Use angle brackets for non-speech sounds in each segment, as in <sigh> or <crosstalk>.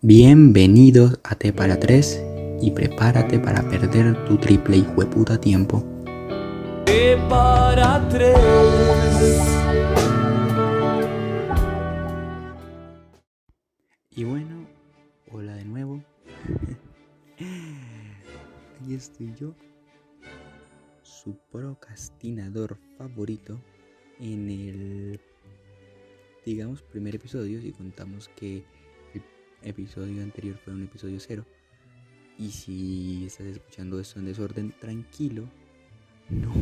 Bienvenidos a T para 3 y prepárate para perder tu triple y hueputa tiempo. T para tres. Y bueno, hola de nuevo. <laughs> Aquí estoy yo, su procrastinador favorito en el, digamos, primer episodio, si contamos que episodio anterior fue un episodio cero. Y si estás escuchando esto en desorden, tranquilo. No,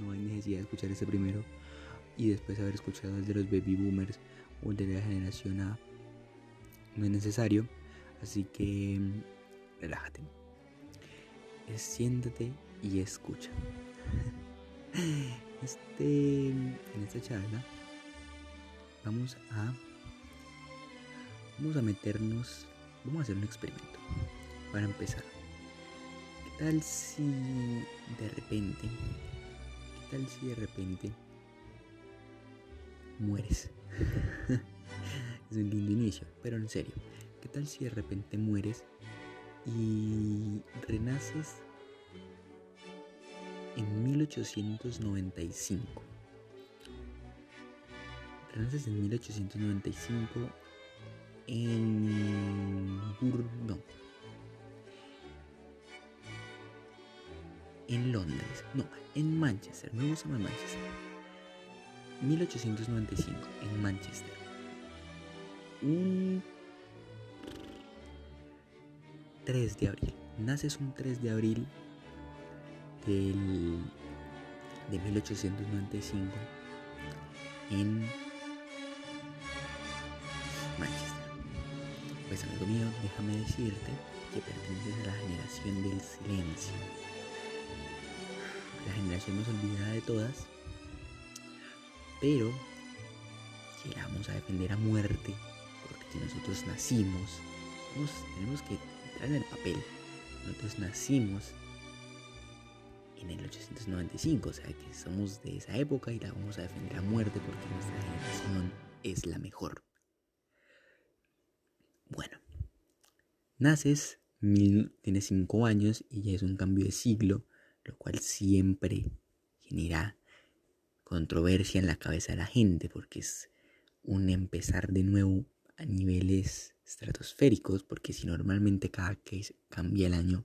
no hay necesidad de escuchar ese primero y después haber escuchado el de los baby boomers o el de la generación A. No es necesario, así que relájate. Siéntate y escucha. <laughs> Este, en esta charla vamos a vamos a meternos, vamos a hacer un experimento para empezar. ¿Qué tal si de repente, qué tal si de repente mueres? <laughs> es un lindo inicio, pero en serio, ¿qué tal si de repente mueres y renaces en 1895? Renaces en 1895 en no, en Londres, no, en Manchester, me gusta más Manchester. 1895 en Manchester. Un 3 de abril. Naces un 3 de abril del, de 1895 en Manchester. Mío, déjame decirte que perteneces a la generación del silencio. La generación más olvidada de todas, pero que la vamos a defender a muerte, porque si nosotros nacimos, tenemos que entrar en el papel. Nosotros nacimos en el 895, o sea que somos de esa época y la vamos a defender a muerte porque nuestra generación es la mejor. Bueno, naces, mil- tienes 5 años y ya es un cambio de siglo, lo cual siempre genera controversia en la cabeza de la gente porque es un empezar de nuevo a niveles estratosféricos porque si normalmente cada que cambia el año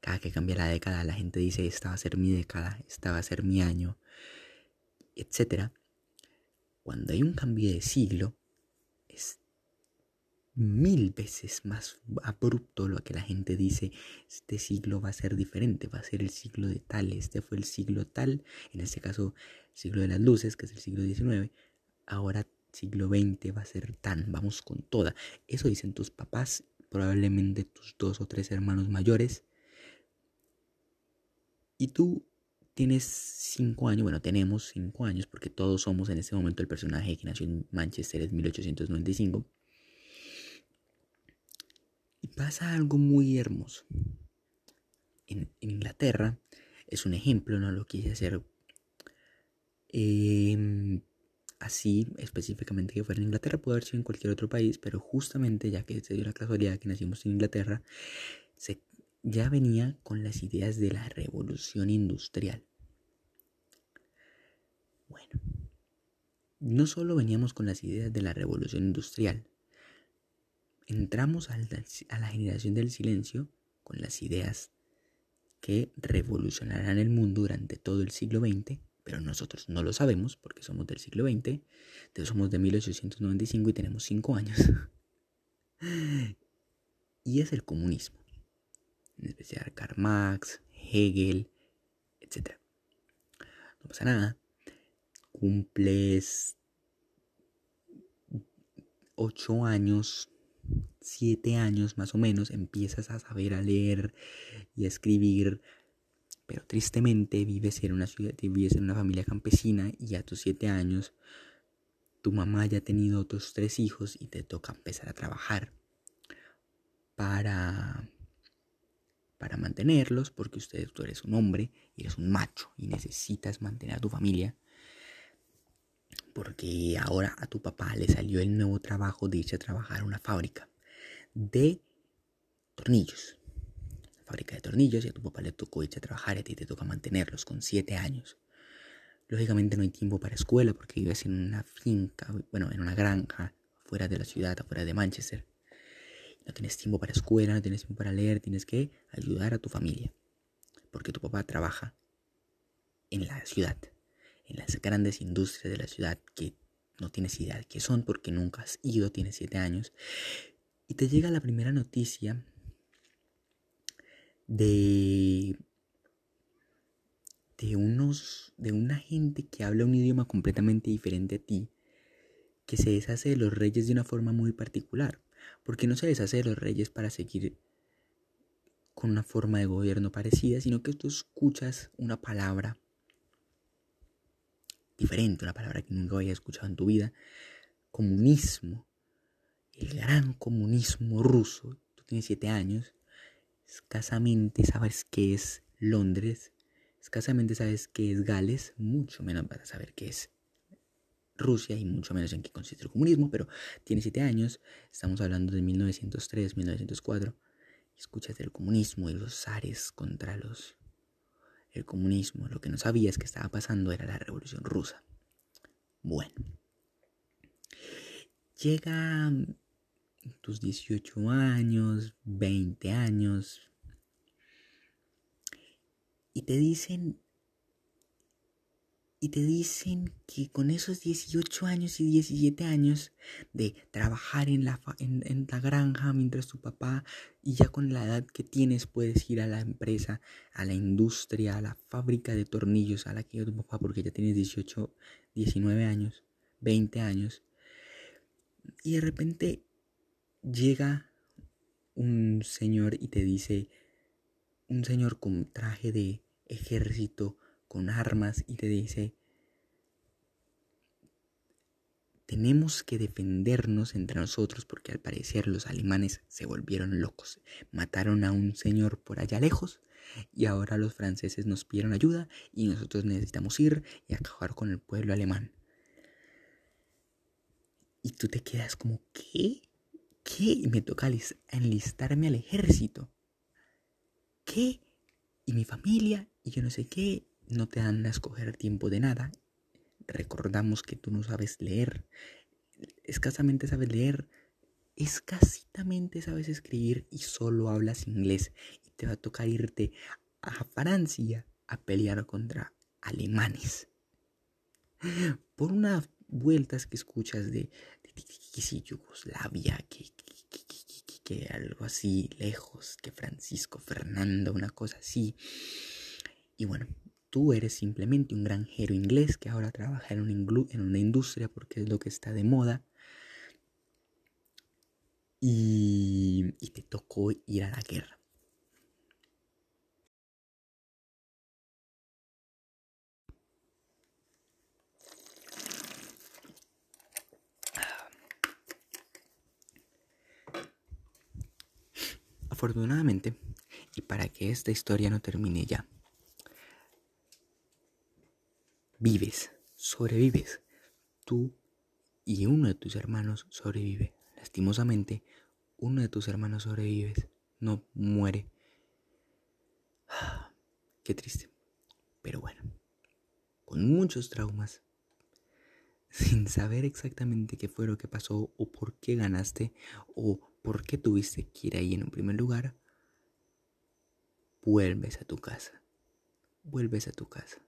cada que cambia la década la gente dice esta va a ser mi década esta va a ser mi año etcétera. Cuando hay un cambio de siglo es mil veces más abrupto lo que la gente dice este siglo va a ser diferente va a ser el siglo de tal este fue el siglo tal en este caso siglo de las luces que es el siglo XIX ahora siglo XX va a ser tan vamos con toda eso dicen tus papás probablemente tus dos o tres hermanos mayores y tú tienes cinco años, bueno, tenemos cinco años porque todos somos en este momento el personaje que nació en Manchester en 1895. Pasa algo muy hermoso. En, Inglaterra es un ejemplo, no lo quise hacer eh, así específicamente que fuera en Inglaterra, pudo haber sido en cualquier otro país, pero justamente ya que se dio la casualidad que nacimos en Inglaterra, ya venía con las ideas de la revolución industrial. Bueno, no solo veníamos con las ideas de la revolución industrial, entramos a la, generación del silencio con las ideas que revolucionarán el mundo durante todo el siglo XX, pero nosotros no lo sabemos porque somos del siglo XX, entonces somos de 1895 y tenemos 5 años. <laughs> y es el comunismo en especial Karl Marx, Hegel, etc. No pasa nada. Cumples 8 años, 7 años más o menos, empiezas a saber a leer y a escribir, pero tristemente vives en una ciudad, vives en una familia campesina y a tus 7 años tu mamá ya ha tenido otros tres hijos y te toca empezar a trabajar para para mantenerlos, porque usted, tú eres un hombre y eres un macho y necesitas mantener a tu familia. Porque ahora a tu papá le salió el nuevo trabajo de irse a trabajar a una fábrica. de tornillos. fábrica de tornillos y a tu papá le tocó irse a trabajar y a ti te toca mantenerlos con 7 años. Lógicamente no hay tiempo para escuela porque vives en una finca, bueno, en una granja, fuera de la ciudad, afuera de Manchester. No tienes tiempo para escuela, no tienes tiempo para leer, tienes que ayudar a tu familia. Porque tu papá trabaja en la ciudad, en las grandes industrias de la ciudad que no tienes idea de qué son porque nunca has ido, tienes siete años. Y te llega la primera noticia de de unos de una gente que habla un idioma completamente diferente a ti que se deshace de los reyes de una forma muy particular porque no se deshace de los reyes para seguir con una forma de gobierno parecida sino que tú escuchas una palabra diferente una palabra que nunca habías escuchado en tu vida comunismo el gran comunismo ruso. Tú tienes siete años escasamente sabes qué es Londres escasamente sabes qué es Gales, mucho menos vas a saber qué es Rusia y mucho menos en qué consiste el comunismo, pero tiene siete años, estamos hablando de 1903, 1904, y escuchas del comunismo y los zares contra los... El comunismo, lo que no sabías que estaba pasando era la revolución rusa. Bueno, llega tus 18 años, 20 años, y te dicen y te dicen que con esos 18 años y 17 años de trabajar en la, en, la granja mientras tu papá y ya con la edad que tienes puedes ir a la empresa, a la industria, a la fábrica de tornillos a la que iba tu papá porque ya tienes 18, 19 años, 20 años. Y de repente llega un señor y te dice, un señor con traje de ejército, con armas, y te dice, tenemos que defendernos entre nosotros porque al parecer los alemanes se volvieron locos. Mataron a un señor por allá lejos y ahora los franceses nos pidieron ayuda y nosotros necesitamos ir y acabar con el pueblo alemán. Y tú te quedas como, ¿qué? ¿Qué? Y me toca enlistarme al ejército. ¿Qué? Y mi familia, y yo no sé qué, no te dan a escoger tiempo de nada. Recordamos que tú no sabes leer, escasamente sabes leer, escasitamente sabes escribir y solo hablas inglés. Y te va a tocar irte a Francia a pelear contra alemanes. Por unas vueltas que escuchas de, que si Yugoslavia, que, que algo así lejos, que Francisco Fernando, una cosa así. Y bueno, tú eres simplemente un granjero inglés que ahora trabaja en una, industria porque es lo que está de moda. Y te tocó ir a la guerra. Afortunadamente, y para que esta historia no termine ya, vives, sobrevives. Tú y uno de tus hermanos sobrevive. Lastimosamente, uno de tus hermanos sobrevive, no muere. <sighs> Qué triste. Pero bueno, con muchos traumas, <laughs> sin saber exactamente qué fue lo que pasó o por qué ganaste o por qué tuviste que ir ahí en un primer lugar, vuelves a tu casa. Vuelves a tu casa.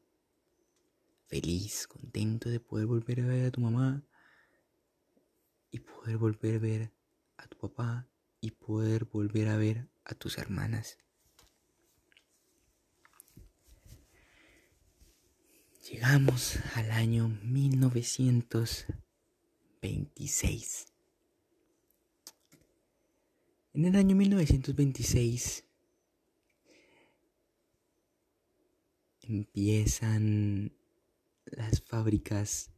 Feliz, contento de poder volver a ver a tu mamá y poder volver a ver a tu papá y poder volver a ver a tus hermanas. Llegamos al año 1926. En el año 1926 empiezan las fábricas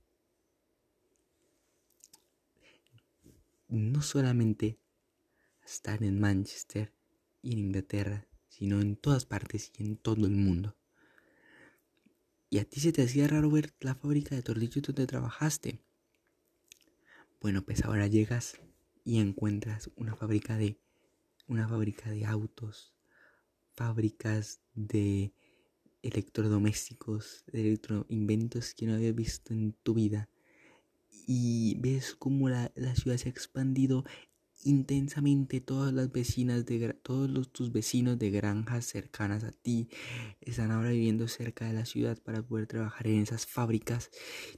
no solamente a estar en Manchester y en Inglaterra, sino en todas partes y en todo el mundo. ¿Y a ti se te hacía raro ver la fábrica de tornillos donde trabajaste? Bueno, pues ahora llegas y encuentras una fábrica de una fábrica de autos, fábricas de electrodomésticos, electroinventos que no habías visto en tu vida. Y ves cómo la, la ciudad se ha expandido intensamente. Todas las vecinas de todos los, tus vecinos de granjas cercanas a ti están ahora viviendo cerca de la ciudad para poder trabajar en esas fábricas.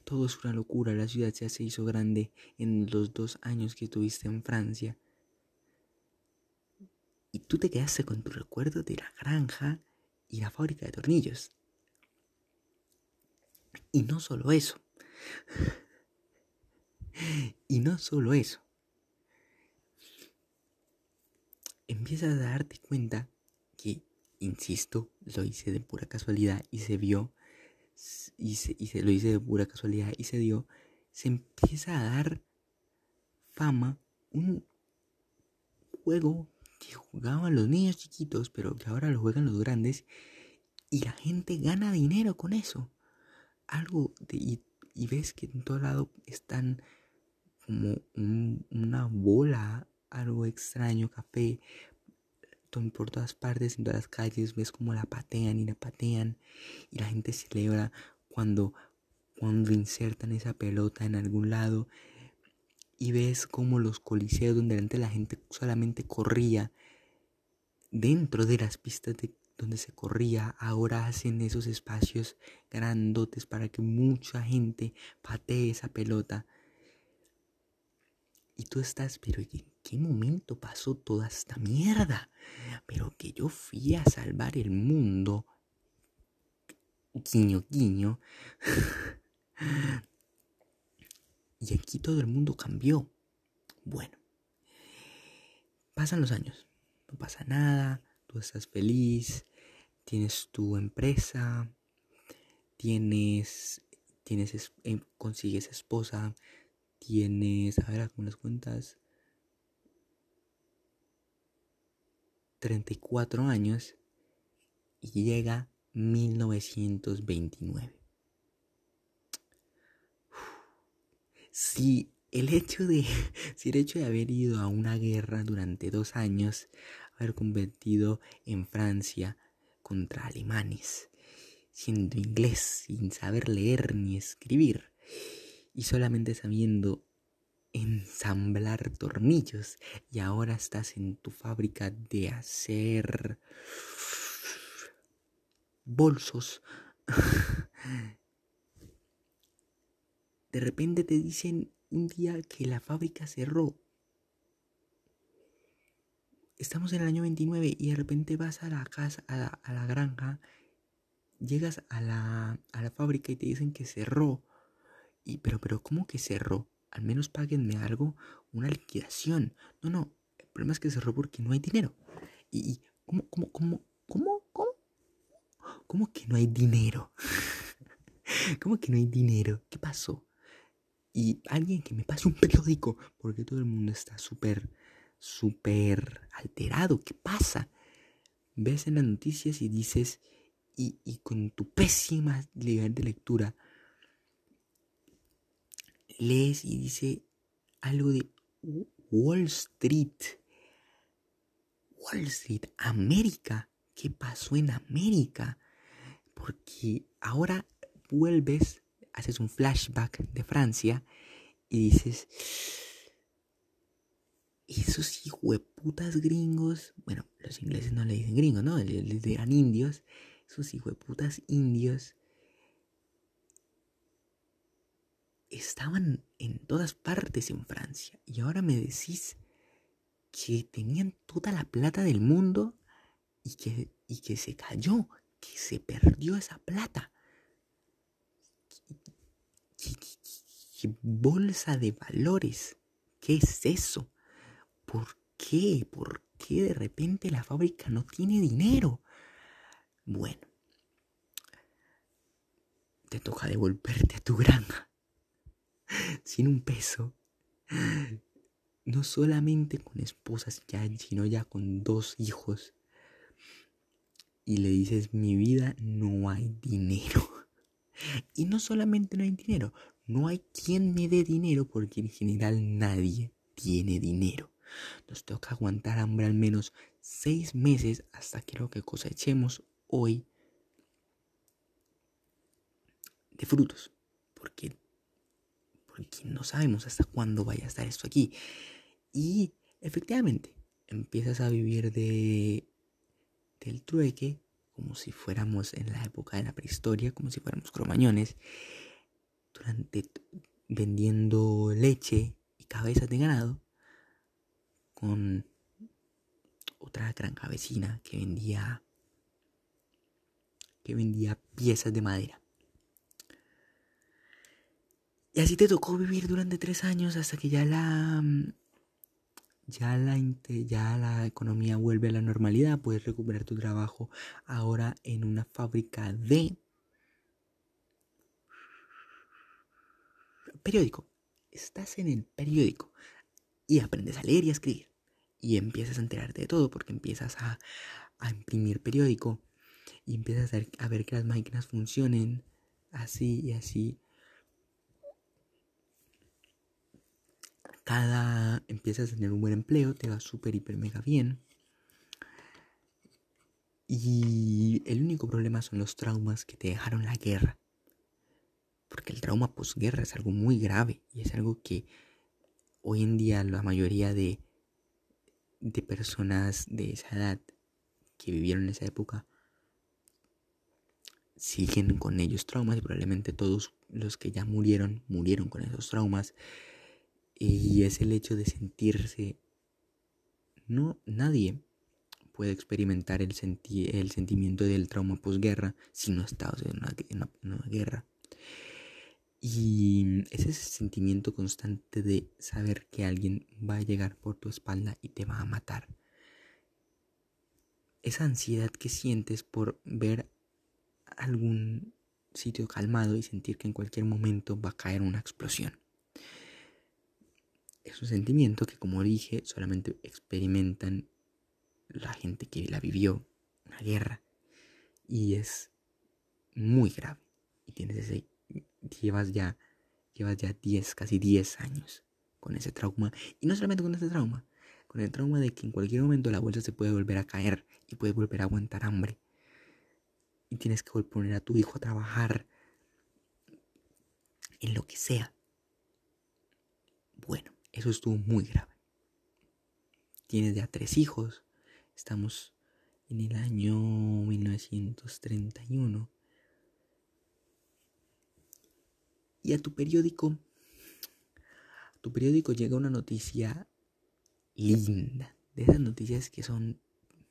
Todo es una locura. La ciudad ya se hizo grande en los dos años que tuviste en Francia. Y tú te quedaste con tu recuerdo de la granja y la fábrica de tornillos. Y no solo eso. <laughs> Y no solo eso. Empiezas a darte cuenta que, insisto, lo hice de pura casualidad y se vio, y se, y se lo hice de pura casualidad y se dio, se empieza a dar fama un juego que jugaban los niños chiquitos, pero que ahora lo juegan los grandes, y la gente gana dinero con eso. Algo de, y, ves que en todo lado están como un, una bola algo extraño, café, por todas partes, en todas las calles, ves como la patean y la patean y la gente celebra cuando, cuando insertan esa pelota en algún lado y ves como los coliseos donde antes la gente solamente corría dentro de las pistas de donde se corría, ahora hacen esos espacios grandotes para que mucha gente patee esa pelota. Y tú estás, pero qué momento pasó toda esta mierda? Pero que yo fui a salvar el mundo. Guiño, guiño. <laughs> y aquí todo el mundo cambió. Bueno, pasan los años. No pasa nada. Tú estás feliz. Tienes tu empresa. Tienes. Tienes. Eh, consigues esposa. Tienes. A ver, con las cuentas 34 años y llega 1929. Si el hecho de, <laughs> el hecho de haber ido a una guerra durante dos años, haber convertido en Francia contra alemanes, siendo inglés, sin saber leer ni escribir, y solamente sabiendo ensamblar tornillos y ahora estás en tu fábrica de hacer bolsos. <laughs> De repente te dicen un día que la fábrica cerró. Estamos en el año 29 y de repente vas a la casa, a la, a la granja, llegas a la, a la fábrica y te dicen que cerró. Y, pero, pero, ¿cómo que cerró? al menos páguenme algo, una liquidación. No, no, el problema es que cerró porque no hay dinero. ¿Y, cómo, cómo, cómo, cómo, cómo? ¿Cómo que no hay dinero? <laughs> ¿Cómo que no hay dinero? ¿Qué pasó? Y alguien que me pase un periódico, porque todo el mundo está súper, súper alterado. ¿Qué pasa? Ves en las noticias y dices, y, y con tu pésima nivel de lectura, lees y dice algo de Wall Street. Wall Street, América. ¿Qué pasó en América? Porque ahora vuelves, haces un flashback de Francia y dices, esos hijueputas gringos, bueno, los ingleses no le dicen gringos, ¿no? Les dirán indios, esos hijueputas indios estaban en todas partes en Francia y ahora me decís que tenían toda la plata del mundo y que, y que se cayó, que se perdió esa plata. ¿Qué, bolsa de valores? ¿Qué es eso? ¿Por qué? ¿Por qué de repente la fábrica no tiene dinero? Bueno, te toca devolverte a tu granja sin un peso. No solamente con esposas ya, sino ya con dos hijos. Y le dices, mi vida no hay dinero. Y no solamente no hay dinero, no hay quien me dé dinero porque en general nadie tiene dinero. Nos toca aguantar hambre al menos seis meses hasta que lo que cosechemos hoy de frutos. Porque, porque no sabemos hasta cuándo vaya a estar esto aquí. Y efectivamente, empiezas a vivir de del trueque como si fuéramos en la época de la prehistoria, como si fuéramos cromañones, durante vendiendo leche y cabezas de ganado con otra gran cabecina que vendía que vendía piezas de madera. Y así te tocó vivir durante tres años hasta que ya la ya la, ya la economía vuelve a la normalidad, puedes recuperar tu trabajo ahora en una fábrica de periódico. Estás en el periódico y aprendes a leer y a escribir. Y empiezas a enterarte de todo porque empiezas a, a imprimir periódico y empiezas a ver, a ver que las máquinas funcionen así y así cada empiezas a tener un buen empleo, te va súper, hiper, mega bien. Y el único problema son los traumas que te dejaron la guerra. Porque el trauma posguerra es algo muy grave y es algo que hoy en día la mayoría de, de personas de esa edad que vivieron en esa época siguen con ellos traumas y probablemente todos los que ya murieron murieron con esos traumas y es el hecho de sentirse... No, nadie puede experimentar el, el sentimiento del trauma posguerra si no está en una, en una guerra. Y es ese sentimiento constante de saber que alguien va a llegar por tu espalda y te va a matar. Esa ansiedad que sientes por ver algún sitio calmado y sentir que en cualquier momento va a caer una explosión es un sentimiento que, como dije, solamente experimentan la gente que la vivió, una guerra, y es muy grave. Y tienes ese, llevas ya, llevas ya 10, casi 10 años con ese trauma. Y no solamente con ese trauma, con el trauma de que en cualquier momento la bolsa se puede volver a caer y puede volver a aguantar hambre. Y tienes que poner a tu hijo a trabajar en lo que sea. Bueno, eso estuvo muy grave. Tienes ya tres hijos. Estamos en el año 1931. Y a tu periódico, a tu periódico llega una noticia linda. De esas noticias que son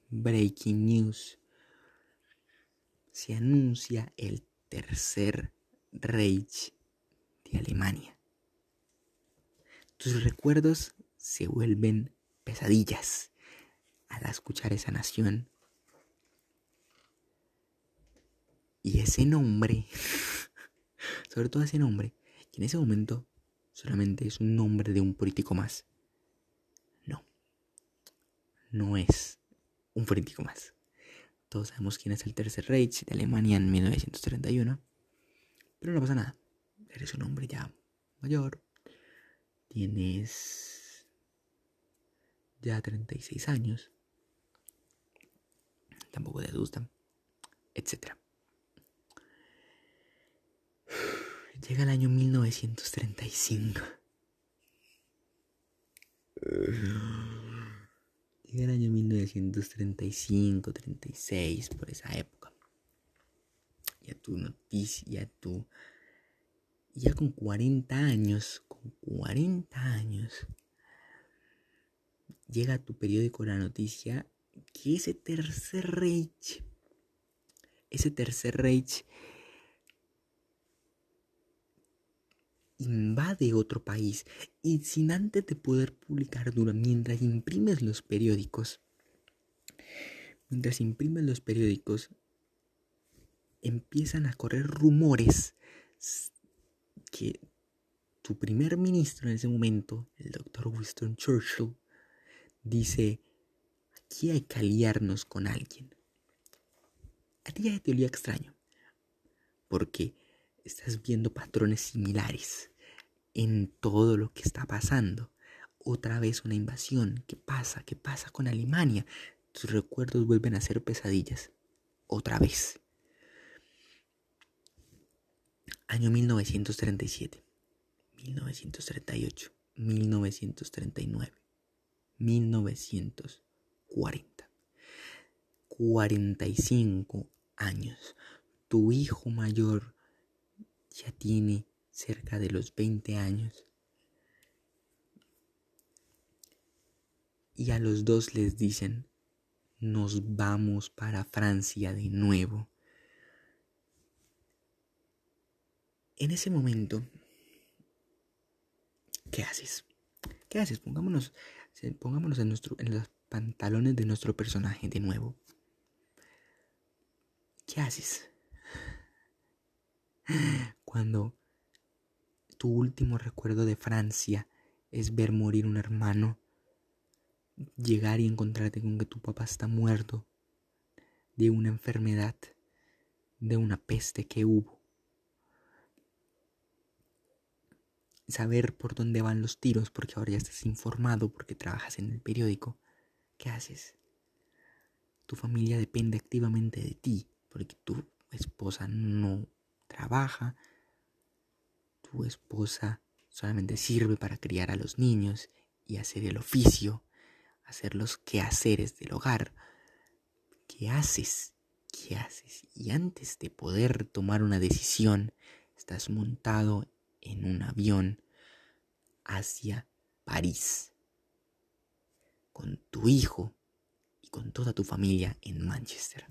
breaking news. Se anuncia el tercer Reich de Alemania. Tus recuerdos se vuelven pesadillas al escuchar esa nación. Y ese nombre, <laughs> sobre todo ese nombre, que en ese momento solamente es un nombre de un político más. No, no es un político más. Todos sabemos quién es el Tercer Reich de Alemania en 1931. Pero no pasa nada. Eres un hombre ya mayor, tienes ya 36 años, tampoco te asustan, etc. Llega el año 1935. Llega el año 1935, 36, por esa época. Ya tu noticia, ya tu ya con 40 años, con 40 años, llega a tu periódico la noticia que ese tercer Reich, ese tercer Reich invade otro país y sin antes de poder publicar mientras imprimes los periódicos, mientras imprimes los periódicos, empiezan a correr rumores que tu primer ministro en ese momento, el doctor Winston Churchill, dice, aquí hay que aliarnos con alguien. A ti ya te olía extraño, porque estás viendo patrones similares en todo lo que está pasando. otra vez una invasión. ¿Qué pasa? ¿Qué pasa con Alemania? Tus recuerdos vuelven a ser pesadillas. Otra vez. Año 1937, 1938, 1939, 1940. 45 años. Tu hijo mayor ya tiene cerca de los 20 años. Y a los dos les dicen, nos vamos para Francia de nuevo. En ese momento, ¿qué haces? ¿Qué haces? Pongámonos, pongámonos en, en los pantalones de nuestro personaje de nuevo. ¿Qué haces? Cuando tu último recuerdo de Francia es ver morir un hermano, llegar y encontrarte con que tu papá está muerto de una enfermedad, de una peste que hubo. Saber por dónde van los tiros porque ahora ya estás informado porque trabajas en el periódico. ¿Qué haces? Tu familia depende activamente de ti porque tu esposa no trabaja, tu esposa solamente sirve para criar a los niños y hacer el oficio, hacer los quehaceres del hogar. ¿Qué haces? ¿Qué haces? Y antes de poder tomar una decisión, estás montado en un avión hacia París, con tu hijo y con toda tu familia en Manchester.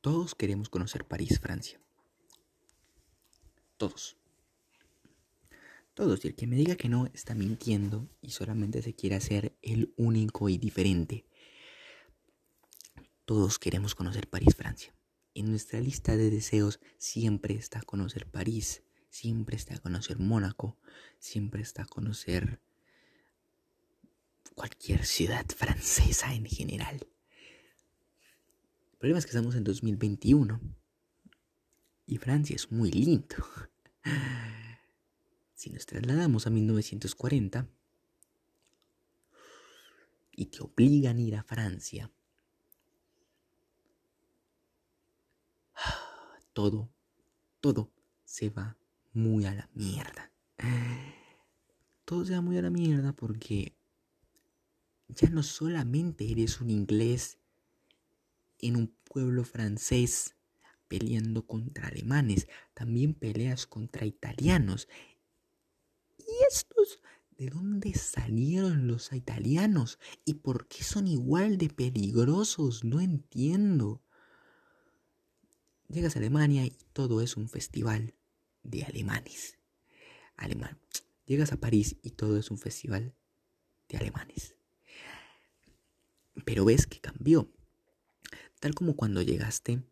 Todos queremos conocer París, Francia. Todos. Todos. Y el que me diga que no está mintiendo y solamente se quiere hacer el único y diferente. Todos queremos conocer París, Francia. En nuestra lista de deseos siempre está conocer París, siempre está conocer Mónaco, siempre está conocer cualquier ciudad francesa en general. El problema es que estamos en 2021 y Francia es muy lindo. <laughs> Si nos trasladamos a 1940 y te obligan a ir a Francia, <sighs> todo, todo se va muy a la mierda. Todo se va muy a la mierda porque ya no solamente eres un inglés en un pueblo francés peleando contra alemanes, también peleas contra italianos. ¿Y estos de dónde salieron los italianos? ¿Y por qué son igual de peligrosos? No entiendo. Llegas a Alemania y todo es un festival de alemanes. Alemán. Llegas a París y todo es un festival de alemanes. Pero ves que cambió. Tal como cuando llegaste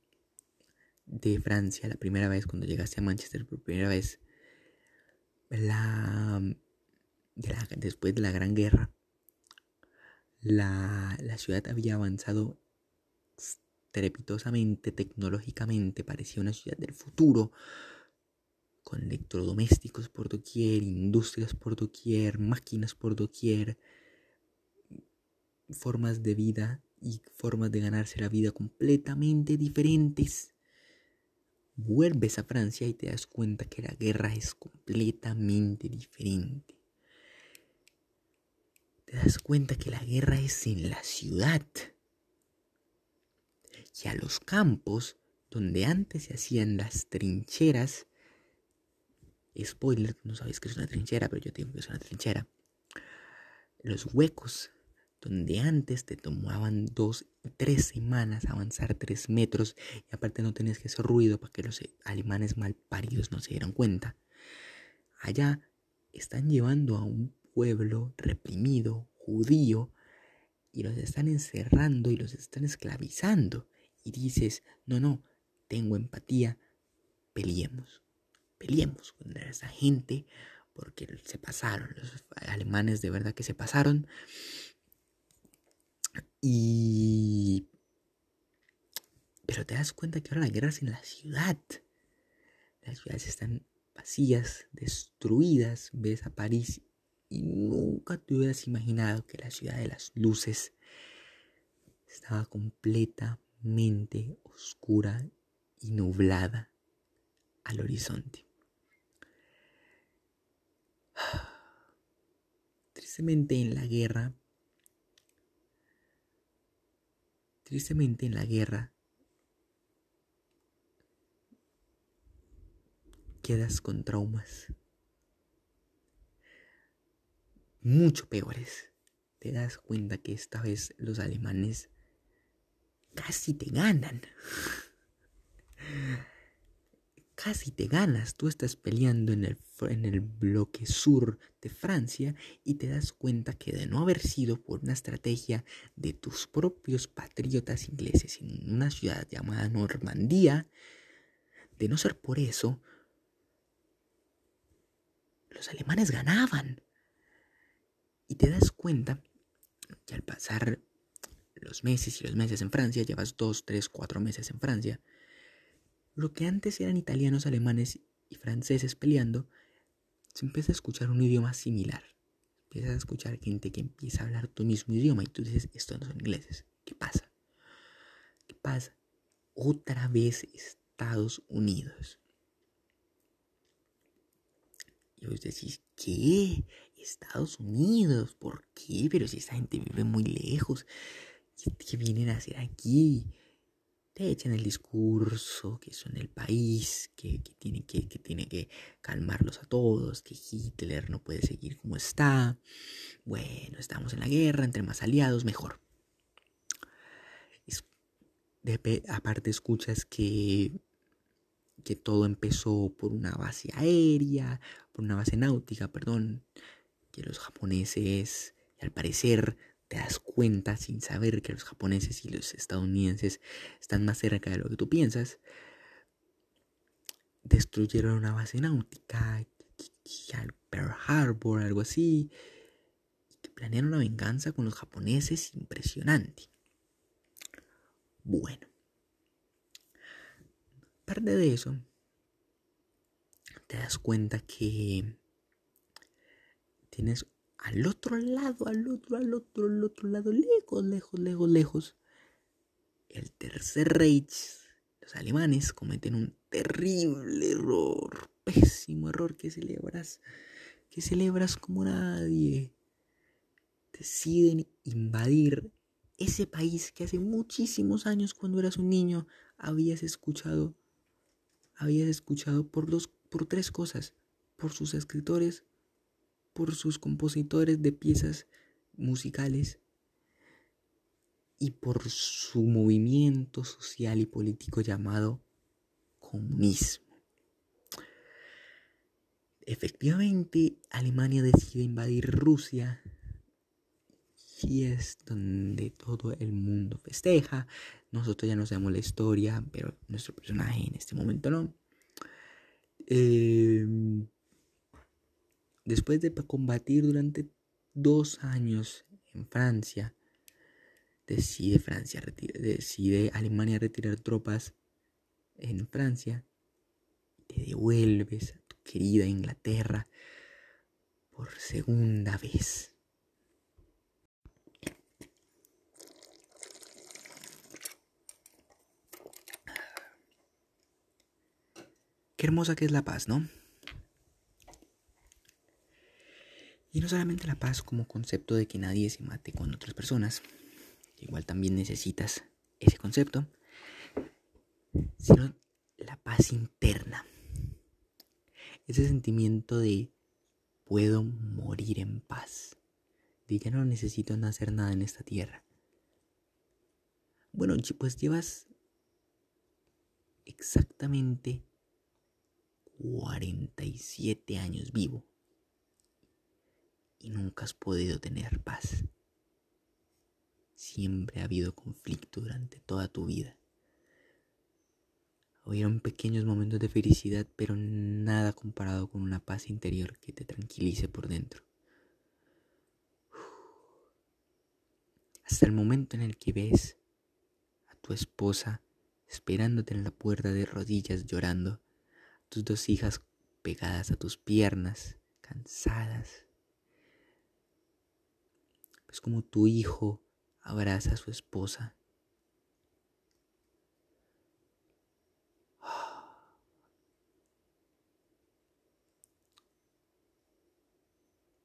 de Francia la primera vez, cuando llegaste a Manchester por primera vez, la, después de la Gran Guerra, la, la ciudad había avanzado estrepitosamente, tecnológicamente, parecía una ciudad del futuro, con electrodomésticos por doquier, industrias por doquier, máquinas por doquier, formas de vida y formas de ganarse la vida completamente diferentes. Vuelves a Francia y te das cuenta que la guerra es completamente diferente. Te das cuenta que la guerra es en la ciudad. Y a los campos, donde antes se hacían las trincheras, spoiler, no sabes que es una trinchera, pero yo digo que es una trinchera. Los huecos donde antes te tomaban dos, tres semanas avanzar tres metros y aparte no tenías que hacer ruido para que los alemanes mal paridos no se dieran cuenta. Allá están llevando a un pueblo reprimido, judío, y los están encerrando y los están esclavizando. Y dices, no, no, tengo empatía, peleemos, peleemos contra esa gente porque se pasaron, los alemanes de verdad que se pasaron y Pero te das cuenta que ahora la guerra es en la ciudad. Las ciudades están vacías, destruidas. Ves a París y nunca te hubieras imaginado que la ciudad de las luces estaba completamente oscura y nublada al horizonte. <sighs> Tristemente en la guerra, tristemente en la guerra, quedas con traumas mucho peores. Te das cuenta que esta vez los alemanes casi te ganan. <laughs> Casi te ganas. Tú estás peleando en el, en el bloque sur de Francia y te das cuenta que de no haber sido por una estrategia de tus propios patriotas ingleses en una ciudad llamada Normandía, de no ser por eso, los alemanes ganaban. Y te das cuenta que al pasar los meses y los meses en Francia, llevas dos, tres, cuatro meses en Francia, lo que antes eran italianos, alemanes y franceses peleando, se empieza a escuchar un idioma similar. Empiezas a escuchar gente que empieza a hablar tu mismo idioma y tú dices, estos no son ingleses. ¿Qué pasa? ¿Qué pasa? Otra vez Estados Unidos. Y vos decís, ¿qué? Estados Unidos, ¿por qué? Pero si esa gente vive muy lejos, ¿qué, vienen a hacer aquí? Te echan el discurso que son el país, que, tiene que, que tiene que calmarlos a todos, que Hitler no puede seguir como está. Bueno, estamos en la guerra, entre más aliados, mejor. aparte escuchas que que todo empezó por una base aérea, por una base náutica, perdón, que los japoneses, al parecer te das cuenta sin saber que los japoneses y los estadounidenses están más cerca de lo que tú piensas, destruyeron una base náutica, Pearl Harbor, algo así, que planearon una venganza con los japoneses impresionante. Bueno, aparte de eso, te das cuenta que tienes al otro lado, al otro, al otro, al otro lado, lejos, lejos, lejos, lejos, el tercer Reich, los alemanes cometen un terrible error, pésimo error que celebras, que celebras como nadie. Deciden invadir ese país que hace muchísimos años cuando eras un niño habías escuchado habías escuchado por, dos, por tres cosas, por sus escritores, por sus compositores de piezas musicales y por su movimiento social y político llamado comunismo. Efectivamente, Alemania decide invadir Rusia y es donde todo el mundo festeja, nosotros ya no sabemos la historia, pero nuestro personaje en este momento no. Em, después de combatir durante dos años en Francia, decide Francia decide Alemania retirar tropas en Francia te devuelves a tu querida Inglaterra por segunda vez. Qué hermosa que es la paz, ¿no? Y no solamente la paz como concepto de que nadie se mate con otras personas, igual también necesitas ese concepto, sino la paz interna. Ese sentimiento de puedo morir en paz, de ya no necesito hacer nada en esta tierra. Bueno, pues llevas exactamente 47 años vivo y nunca has podido tener paz. Siempre ha habido conflicto durante toda tu vida. Hubieron pequeños momentos de felicidad, pero nada comparado con una paz interior que te tranquilice por dentro. Hasta el momento en el que ves a tu esposa esperándote en la puerta de rodillas llorando, tus dos hijas pegadas a tus piernas, cansadas. Es como tu hijo abraza a su esposa.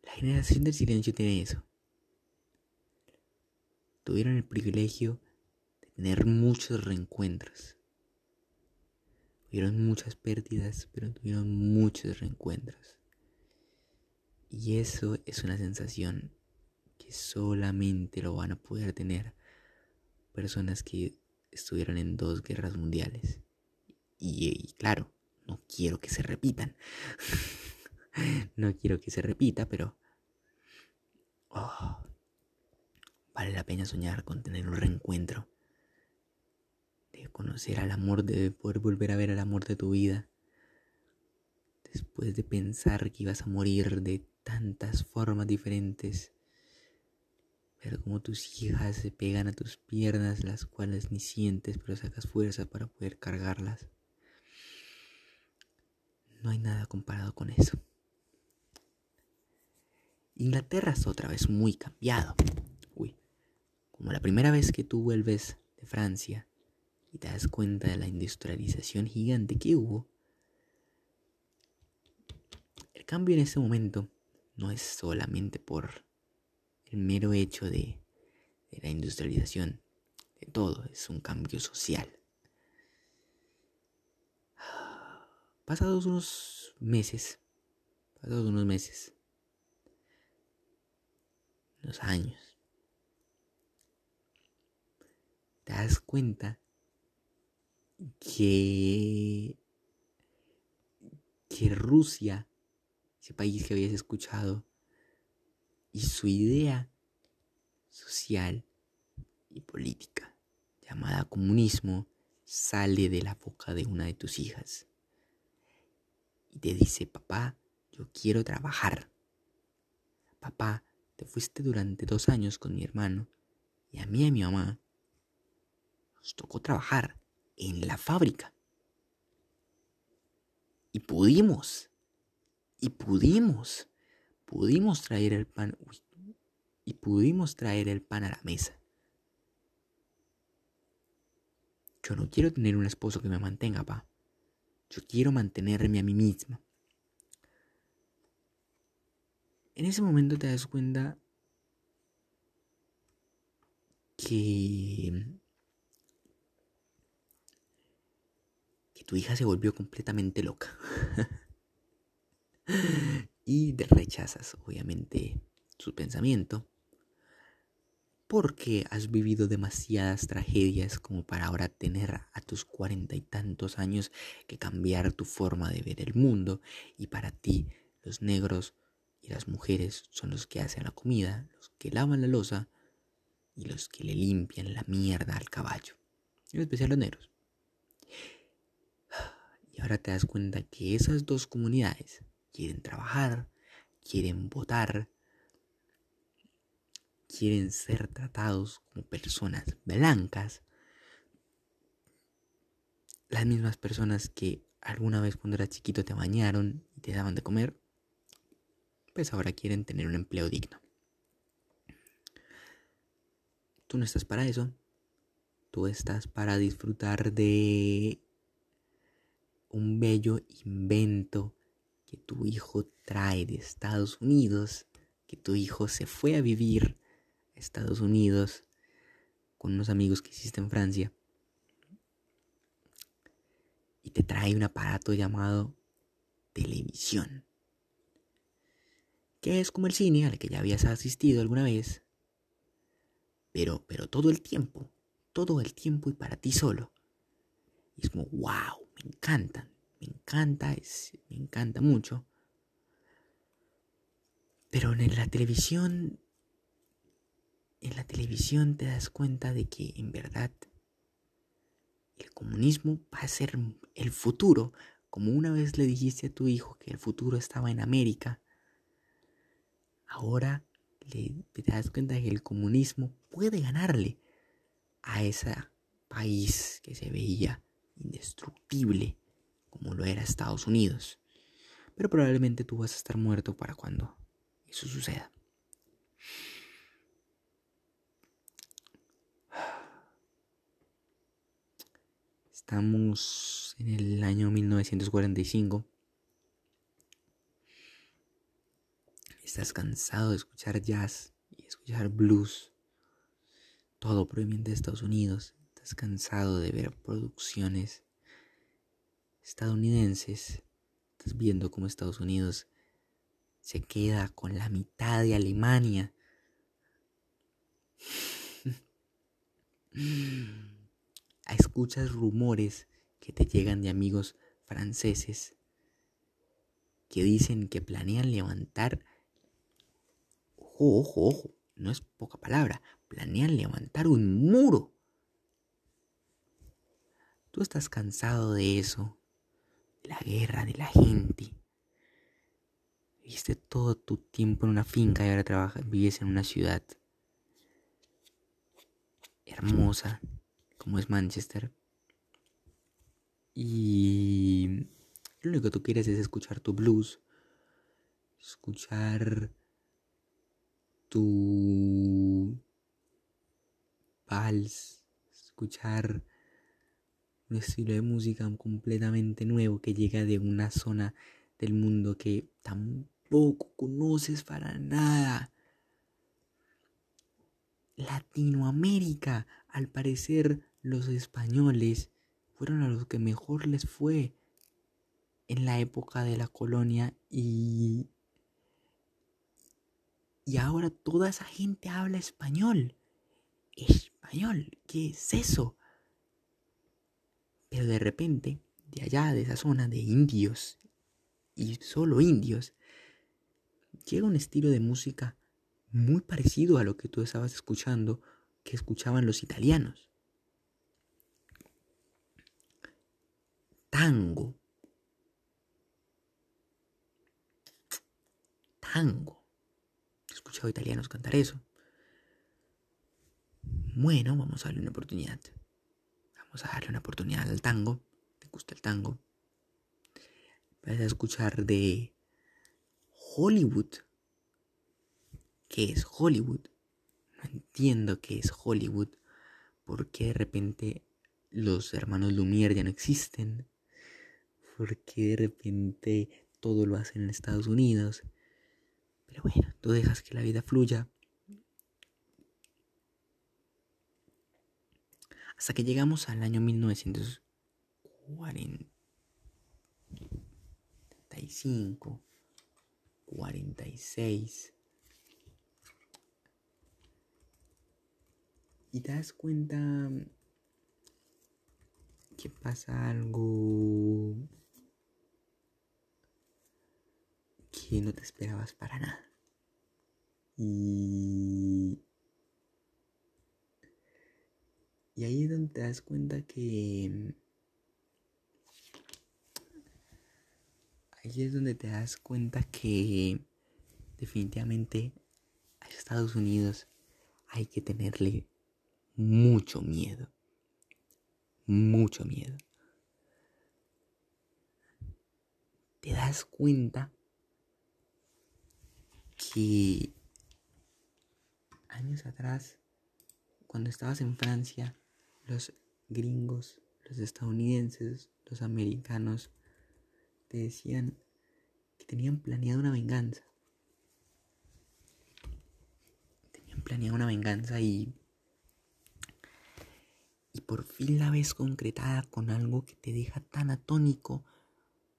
La generación del silencio tiene eso. Tuvieron el privilegio de tener muchos reencuentros. Tuvieron muchas pérdidas, pero tuvieron muchos reencuentros. Y eso es una sensación que solamente lo van a poder tener personas que estuvieron en dos guerras mundiales. Y, claro, no quiero que se repitan. <laughs> no quiero que se repita, pero... Oh, vale la pena soñar con tener un reencuentro. De conocer al amor, de poder volver a ver al amor de tu vida. Después de pensar que ibas a morir de tantas formas diferentes Ver cómo tus hijas se pegan a tus piernas, las cuales ni sientes, pero sacas fuerza para poder cargarlas. No hay nada comparado con eso. Inglaterra es otra vez muy cambiado. Uy, como la primera vez que tú vuelves de Francia y te das cuenta de la industrialización gigante que hubo, el cambio en ese momento no es solamente por el mero hecho de, la industrialización, de todo, es un cambio social. Pasados unos meses, pasados unos meses, unos años, te das cuenta que, que Rusia, ese país que habías escuchado, y su idea social y política llamada comunismo sale de la boca de una de tus hijas y te dice, papá, yo quiero trabajar. Papá, te fuiste durante dos años con mi hermano y a mí y a mi mamá nos tocó trabajar en la fábrica. Y pudimos, y pudimos pudimos traer el pan y pudimos traer el pan a la mesa. Yo no quiero tener un esposo que me mantenga, pa. Yo quiero mantenerme a mí misma. En ese momento te das cuenta que que tu hija se volvió completamente loca. <laughs> y rechazas obviamente su pensamiento porque has vivido demasiadas tragedias como para ahora tener a tus cuarenta y tantos años que cambiar tu forma de ver el mundo y para ti los negros y las mujeres son los que hacen la comida, los que lavan la losa y los que le limpian la mierda al caballo, en especial los negros. Y ahora te das cuenta que esas dos comunidades quieren trabajar, quieren votar, quieren ser tratados como personas blancas, las mismas personas que alguna vez cuando eras chiquito te bañaron y te daban de comer, pues ahora quieren tener un empleo digno. Tú no estás para eso, tú estás para disfrutar de un bello invento que tu hijo trae de Estados Unidos, que tu hijo se fue a vivir a Estados Unidos con unos amigos que hiciste en Francia y te trae un aparato llamado televisión, que es como el cine al que ya habías asistido alguna vez, pero, pero todo el tiempo, todo el tiempo y para ti solo. Y es como, wow, me encantan me encanta, me encanta mucho. Pero en la televisión, en la televisión te das cuenta de que en verdad el comunismo va a ser el futuro. Como una vez le dijiste a tu hijo que el futuro estaba en América, ahora le, te das cuenta de que el comunismo puede ganarle a ese país que se veía indestructible como lo era Estados Unidos. Pero probablemente tú vas a estar muerto para cuando eso suceda. Estamos en el año 1945. Estás cansado de escuchar jazz y escuchar blues. Todo proveniente de Estados Unidos. Estás cansado de ver producciones estadounidenses. Estás viendo cómo Estados Unidos se queda con la mitad de Alemania. <laughs> escuchas rumores que te llegan de amigos franceses que dicen que planean levantar, ojo, ojo, ojo, no es poca palabra, planean levantar un muro. Tú estás cansado de eso, la guerra, de la gente. Viste todo tu tiempo en una finca y ahora trabajas, vives en una ciudad hermosa, como es Manchester. Y lo único que tú quieres es escuchar tu blues, escuchar tu vals, escuchar un estilo de música completamente nuevo que llega de una zona del mundo que tampoco conoces para nada. Latinoamérica, al parecer, los españoles fueron a los que mejor les fue en la época de la colonia y y ahora toda esa gente habla español. Español, ¿qué es eso? Pero de repente, de allá, de esa zona de indios, y solo indios, llega un estilo de música muy parecido a lo que tú estabas escuchando, que escuchaban los italianos. tango. Tango. He escuchado italianos cantar eso. Bueno, vamos a darle una oportunidad. Vamos a darle una oportunidad al tango. ¿Te gusta el tango? Vas a escuchar de Hollywood. ¿Qué es Hollywood? No entiendo qué es Hollywood. ¿Por qué de repente los hermanos Lumière ya no existen? porque de repente todo lo hacen en Estados Unidos. Pero bueno, tú dejas que la vida fluya. Hasta que llegamos al año 1945, 46. Y te das cuenta que pasa algo que no te esperabas para nada. Y... Y ahí es donde te das cuenta que... Ahí es donde te das cuenta que definitivamente a Estados Unidos hay que tenerle mucho miedo. Mucho miedo. Te das cuenta que años atrás, cuando estabas en Francia, los gringos, los estadounidenses, los americanos, te decían que tenían planeado una venganza. Tenían planeado una venganza y... Y por fin la ves concretada con algo que te deja tan atónico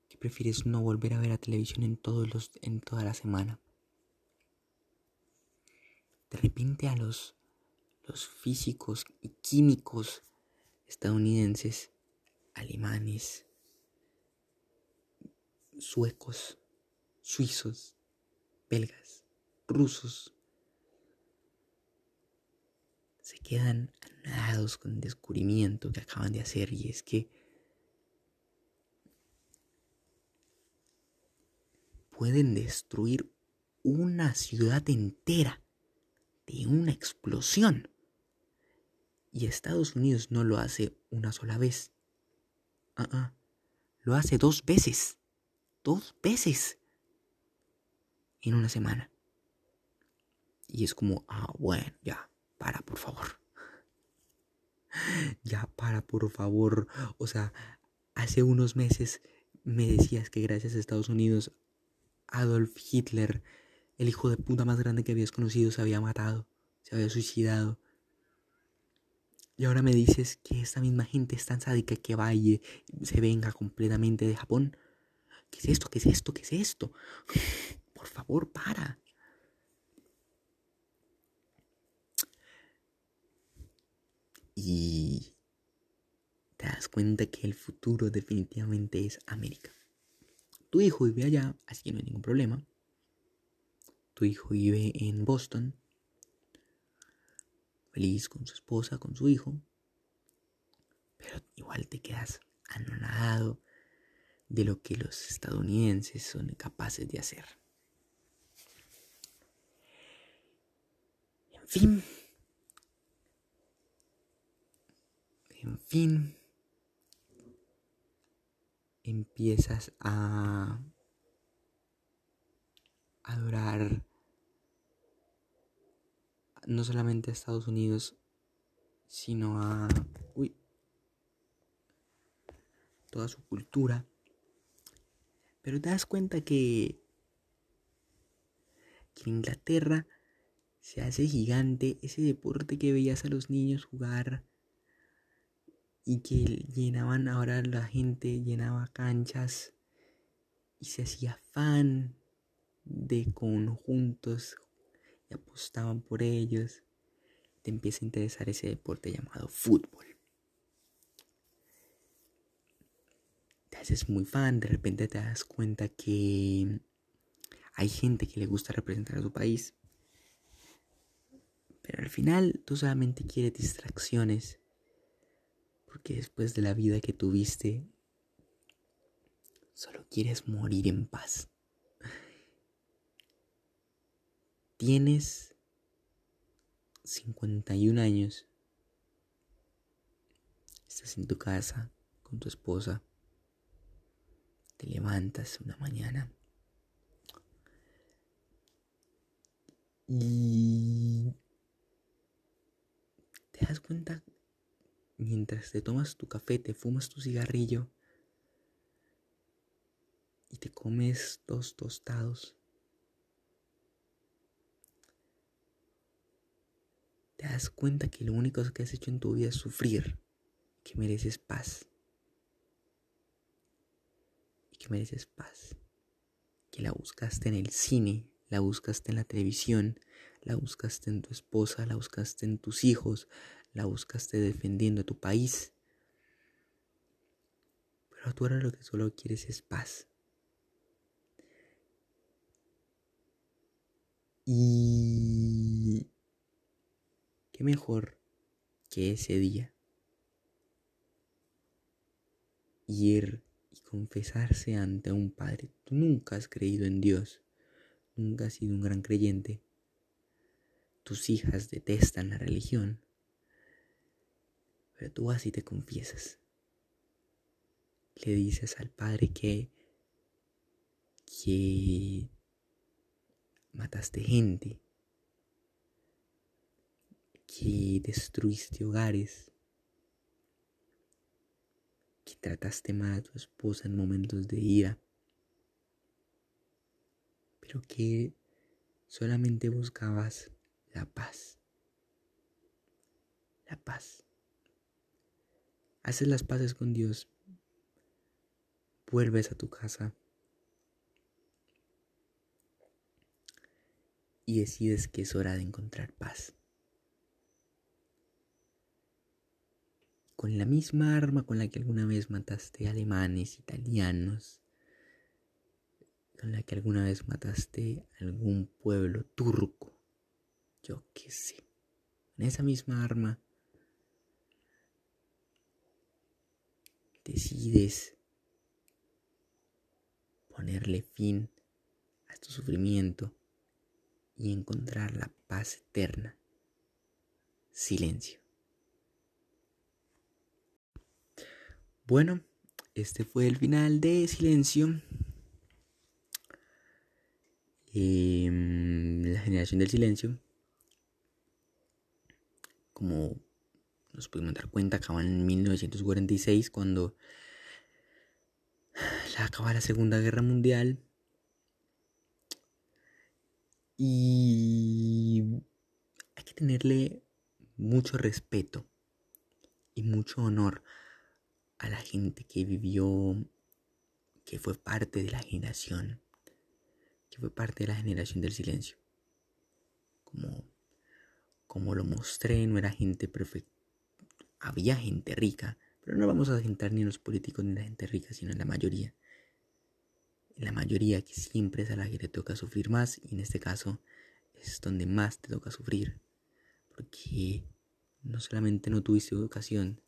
que prefieres no volver a ver a televisión en, todos los, en toda la semana de repente a los, los físicos y químicos estadounidenses, alemanes, suecos, suizos, belgas, rusos, se quedan anonadados con el descubrimiento que acaban de hacer y es que pueden destruir una ciudad entera de una explosión. Y Estados Unidos no lo hace una sola vez, Ah, ah. Lo hace dos veces. Dos veces. En una semana. Y es como, ah, bueno, ya, para, por favor. <laughs> Ya, para, por favor. O sea, hace unos meses me decías que gracias a Estados Unidos, Adolf Hitler, el hijo de puta más grande que habías conocido, se había matado, se había suicidado. Y ahora me dices que esta misma gente es tan sádica que vaya, se venga completamente de Japón. ¿Qué es esto? ¿Qué es esto? ¿Qué es esto? <laughs> Por favor, para. Y te das cuenta que el futuro definitivamente es América. Tu hijo vive allá, así que no hay ningún problema. Tu hijo vive en Boston, feliz con su esposa, con su hijo. Pero igual te quedas anonadado de lo que los estadounidenses son capaces de hacer. En fin. En fin. Empiezas a adorar no solamente a Estados Unidos, sino a toda su cultura. Pero te das cuenta que, que Inglaterra se hace gigante ese deporte que veías a los niños jugar y que llenaban ahora la gente, llenaba canchas y se hacía fan de conjuntos apostaban por ellos. Te empieza a interesar ese deporte llamado fútbol. Te haces muy fan, de repente te das cuenta que hay gente que le gusta representar a su país. Pero al final tú solamente quieres distracciones. Porque después de la vida que tuviste, solo quieres morir en paz. Tienes 51 años. Estás en tu casa con tu esposa. Te levantas una mañana. Y te das cuenta mientras te tomas tu café, te fumas tu cigarrillo y te comes dos tostados te das cuenta que lo único que has hecho en tu vida es sufrir, que mereces paz. Y que mereces paz. Que la buscaste en el cine, la buscaste en la televisión, la buscaste en tu esposa, la buscaste en tus hijos, la buscaste defendiendo a tu país. Pero tú ahora lo que solo quieres es paz. Y ¿Qué mejor que ese día? Ir y confesarse ante un padre. Tú nunca has creído en Dios, nunca has sido un gran creyente. Tus hijas detestan la religión, pero tú así te confiesas. Le dices al padre que que mataste gente, que destruiste hogares, que trataste mal a tu esposa en momentos de ira, pero que solamente buscabas la paz. La paz. Haces las paces con Dios, vuelves a tu casa y decides que es hora de encontrar paz. Con la misma arma con la que alguna vez mataste alemanes, italianos, con la que alguna vez mataste algún pueblo turco, yo qué sé, con esa misma arma decides ponerle fin a tu sufrimiento y encontrar la paz eterna. Silencio. Bueno, este fue el final de Silencio. Em, la generación del silencio. Como nos pudimos dar cuenta, acaba en 1946 cuando acaba la Segunda Guerra Mundial. Y hay que tenerle mucho respeto y mucho honor a la gente que vivió, que fue parte de la generación, que fue parte de la generación del silencio. Como, como lo mostré, no era gente perfecta, había gente rica, pero no vamos a centrar ni en los políticos ni en la gente rica, sino en la mayoría. En la mayoría que siempre es a la que le toca sufrir más y en este caso es donde más te toca sufrir. Porque no solamente no tuviste educación,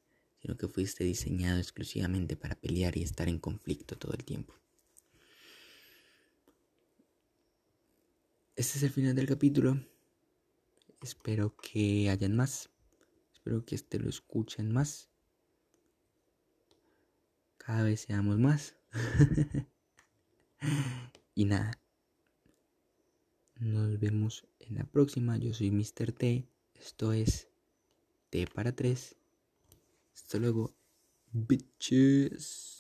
sino que fuiste diseñado exclusivamente para pelear y estar en conflicto todo el tiempo. Este es el final del capítulo. Espero que hayan más. Espero que este lo escuchen más. Cada vez seamos más. <laughs> y nada. Nos vemos en la próxima. Yo soy Mr. T. Esto es T para 3. Hasta luego. Bitches.